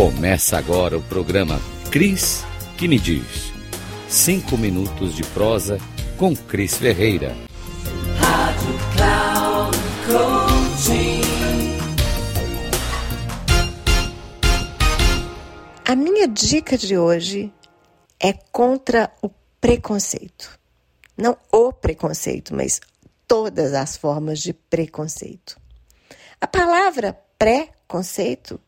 Começa agora o programa Cris que me diz. Cinco minutos de prosa com Cris Ferreira. Rádio Cloud Coaching. A minha dica de hoje é contra o preconceito. Não o preconceito, mas todas as formas de preconceito. A palavra pré-conceito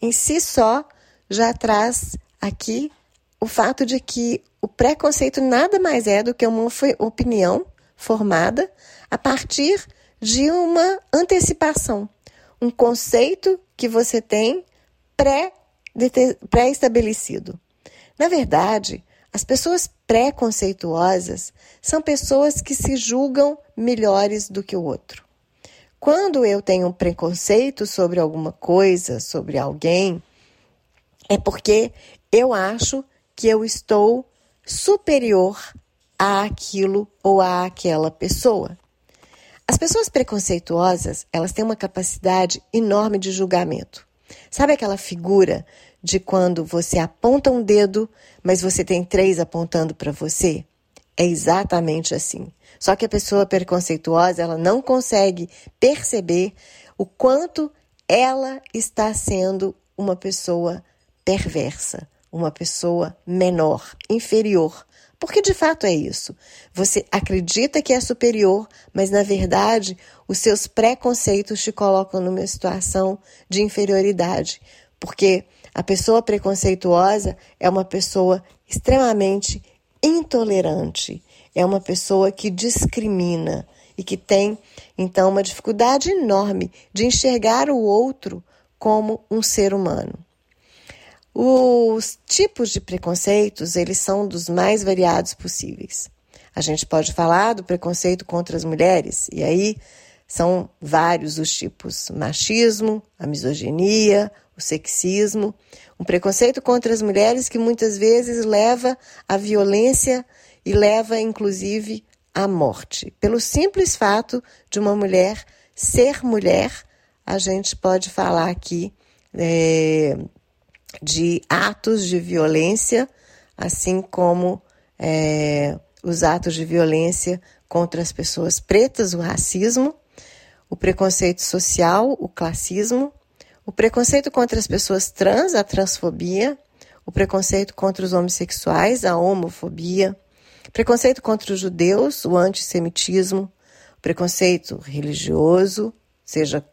em si só já traz aqui o fato de que o preconceito nada mais é do que uma opinião formada a partir de uma antecipação, um conceito que você tem pré-estabelecido. Na verdade, as pessoas preconceituosas são pessoas que se julgam melhores do que o outro. Quando eu tenho um preconceito sobre alguma coisa, sobre alguém, é porque eu acho que eu estou superior àquilo ou àquela pessoa. As pessoas preconceituosas, elas têm uma capacidade enorme de julgamento. Sabe aquela figura de quando você aponta um dedo, mas você tem três apontando para você? É exatamente assim. Só que a pessoa preconceituosa, ela não consegue perceber o quanto ela está sendo uma pessoa perversa, uma pessoa menor, inferior. Porque de fato é isso. Você acredita que é superior, mas na verdade os seus preconceitos te colocam numa situação de inferioridade. Porque a pessoa preconceituosa é uma pessoa extremamente intolerante, é uma pessoa que discrimina e que tem, então, uma dificuldade enorme de enxergar o outro como um ser humano. Os tipos de preconceitos, eles são dos mais variados possíveis. A gente pode falar do preconceito contra as mulheres, e aí são vários os tipos: machismo, a misoginia, o sexismo, um preconceito contra as mulheres que muitas vezes leva à violência e leva, inclusive, à morte. Pelo simples fato de uma mulher ser mulher, a gente pode falar aqui é, de atos de violência, assim como é, os atos de violência contra as pessoas pretas, o racismo, o preconceito social, o classismo, o preconceito contra as pessoas trans, a transfobia, o preconceito contra os homossexuais, a homofobia, preconceito contra os judeus, o antissemitismo, preconceito religioso, seja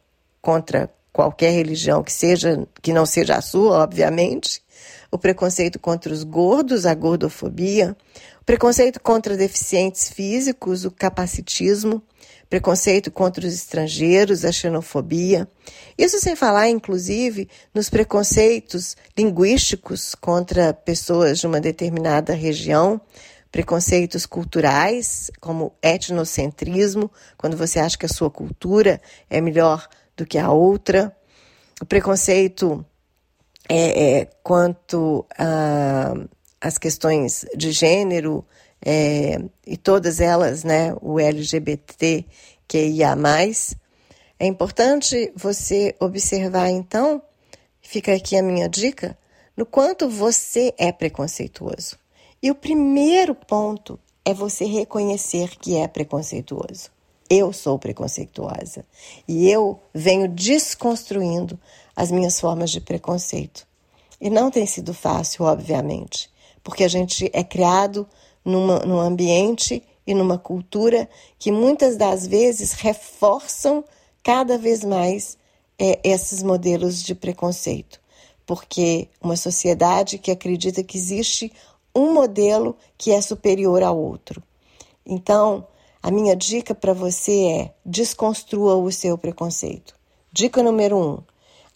contra qualquer religião que seja que não seja a sua, obviamente, o preconceito contra os gordos, a gordofobia, o preconceito contra deficientes físicos, o capacitismo, preconceito contra os estrangeiros, a xenofobia. Isso sem falar, inclusive, nos preconceitos linguísticos contra pessoas de uma determinada região, preconceitos culturais, como etnocentrismo, quando você acha que a sua cultura é melhor do que a outra, o preconceito é, é quanto às questões de gênero, é, e todas elas, né, o LGBT que ia mais. É importante você observar, então, fica aqui a minha dica, no quanto você é preconceituoso. E o primeiro ponto é você reconhecer que é preconceituoso. Eu sou preconceituosa e eu venho desconstruindo as minhas formas de preconceito. E não tem sido fácil, obviamente, porque a gente é criado numa, num ambiente e numa cultura que muitas das vezes reforçam cada vez mais é, esses modelos de preconceito. Porque uma sociedade que acredita que existe um modelo que é superior ao outro. Então, a minha dica para você é desconstrua o seu preconceito. Dica número um: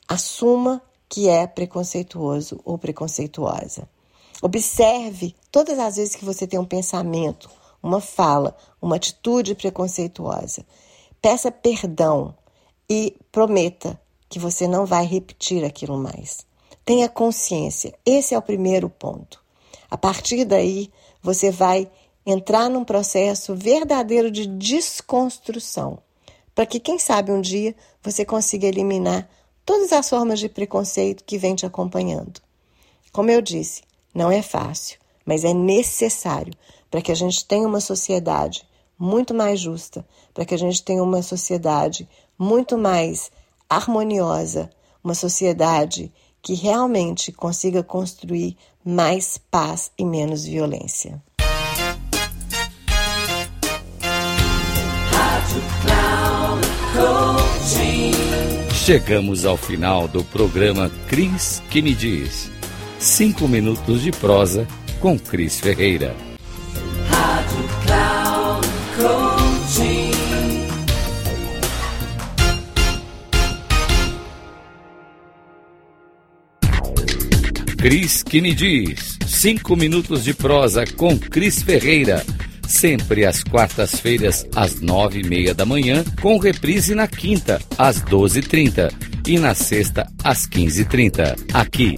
assuma que é preconceituoso ou preconceituosa. Observe todas as vezes que você tem um pensamento, uma fala, uma atitude preconceituosa. Peça perdão e prometa que você não vai repetir aquilo mais. Tenha consciência. Esse é o primeiro ponto. A partir daí, você vai entrar num processo verdadeiro de desconstrução, para que, quem sabe, um dia você consiga eliminar todas as formas de preconceito que vem te acompanhando. Como eu disse, não é fácil, mas é necessário para que a gente tenha uma sociedade muito mais justa, para que a gente tenha uma sociedade muito mais harmoniosa, uma sociedade que realmente consiga construir mais paz e menos violência. Chegamos ao final do programa Cris que me diz. Cinco minutos de prosa com Cris Ferreira. Rádio Cloud. Cris que me diz. Cinco minutos de prosa com Cris Ferreira sempre às quartas-feiras, às nove e meia da manhã, com reprise na quinta, às doze e trinta e na sexta, às quinze e trinta, aqui